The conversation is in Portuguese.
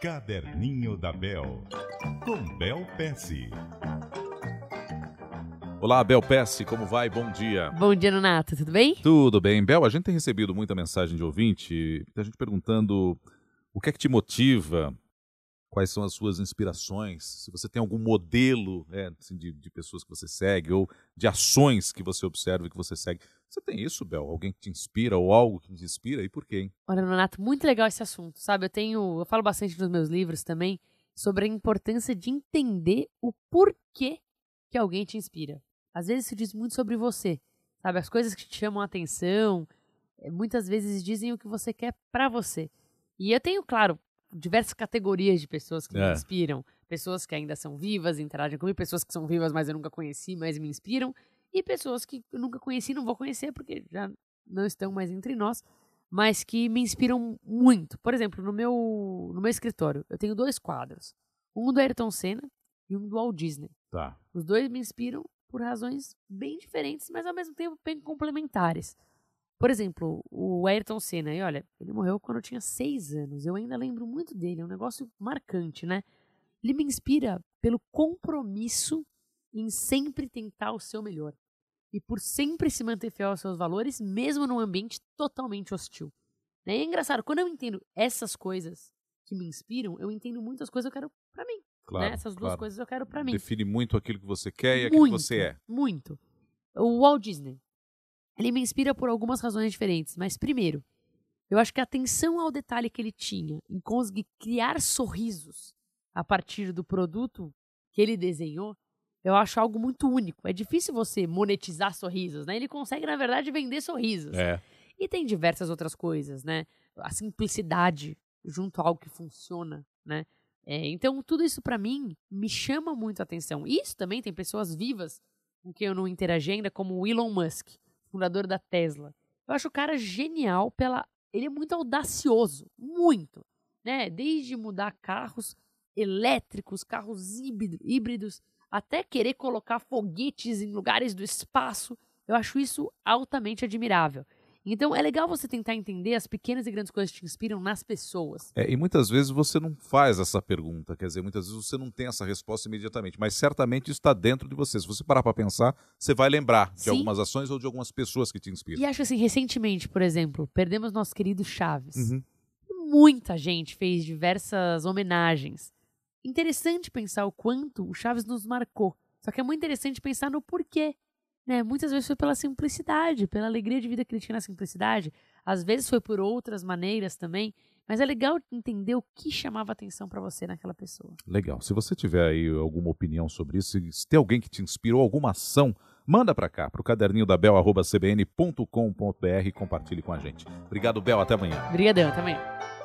Caderninho da Bel, com Bel Pesce. Olá, Bel Pesce, como vai? Bom dia. Bom dia, Nonato, tudo bem? Tudo bem. Bel, a gente tem recebido muita mensagem de ouvinte, a gente perguntando o que é que te motiva, quais são as suas inspirações, se você tem algum modelo é, assim, de, de, pessoas que você segue ou de ações que você observa e que você segue. Você tem isso, Bel? Alguém que te inspira ou algo que te inspira e por quê? Hein? Olha, Renato, muito legal esse assunto, sabe? Eu tenho, eu falo bastante nos meus livros também sobre a importância de entender o porquê que alguém te inspira. Às vezes isso diz muito sobre você, sabe? As coisas que te chamam a atenção, eh, muitas vezes dizem o que você quer para você. E eu tenho, claro, diversas categorias de pessoas que é. me inspiram. Pessoas que ainda são vivas, interagem comigo, pessoas que são vivas, mas eu nunca conheci, mas me inspiram, e pessoas que eu nunca conheci, não vou conhecer porque já não estão mais entre nós, mas que me inspiram muito. Por exemplo, no meu, no meu escritório, eu tenho dois quadros. Um do Ayrton Senna e um do Walt Disney. Tá. Os dois me inspiram por razões bem diferentes, mas ao mesmo tempo bem complementares. Por exemplo, o Ayrton Senna, e olha, ele morreu quando eu tinha seis anos. Eu ainda lembro muito dele, é um negócio marcante, né? Ele me inspira pelo compromisso em sempre tentar o seu melhor. E por sempre se manter fiel aos seus valores, mesmo num ambiente totalmente hostil. E é engraçado, quando eu entendo essas coisas que me inspiram, eu entendo muitas coisas que eu quero para mim. Né? Claro, né? Essas duas claro. coisas eu quero para mim. Define muito aquilo que você quer e aquilo muito, que você é. Muito. O Walt Disney. Ele me inspira por algumas razões diferentes, mas primeiro, eu acho que a atenção ao detalhe que ele tinha em conseguir criar sorrisos a partir do produto que ele desenhou, eu acho algo muito único. É difícil você monetizar sorrisos, né? Ele consegue, na verdade, vender sorrisos. É. E tem diversas outras coisas, né? A simplicidade junto a algo que funciona, né? É, então, tudo isso para mim me chama muito a atenção. Isso também tem pessoas vivas com quem eu não interagi ainda, como o Elon Musk fundador da Tesla. Eu acho o cara genial pela. Ele é muito audacioso, muito. Né? Desde mudar carros elétricos, carros híbridos, até querer colocar foguetes em lugares do espaço. Eu acho isso altamente admirável. Então é legal você tentar entender as pequenas e grandes coisas que te inspiram nas pessoas. É, e muitas vezes você não faz essa pergunta, quer dizer, muitas vezes você não tem essa resposta imediatamente, mas certamente isso está dentro de você. Se você parar para pensar, você vai lembrar de Sim. algumas ações ou de algumas pessoas que te inspiram. E acho assim, recentemente, por exemplo, perdemos nosso querido Chaves. Uhum. Muita gente fez diversas homenagens. Interessante pensar o quanto o Chaves nos marcou. Só que é muito interessante pensar no porquê né? Muitas vezes foi pela simplicidade, pela alegria de vida que ele tinha na simplicidade. Às vezes foi por outras maneiras também. Mas é legal entender o que chamava atenção para você naquela pessoa. Legal. Se você tiver aí alguma opinião sobre isso, se tem alguém que te inspirou, alguma ação, manda para cá, para o caderninho da Bel, cbn.com.br e compartilhe com a gente. Obrigado, Bel. Até amanhã. Obrigadão. Até amanhã.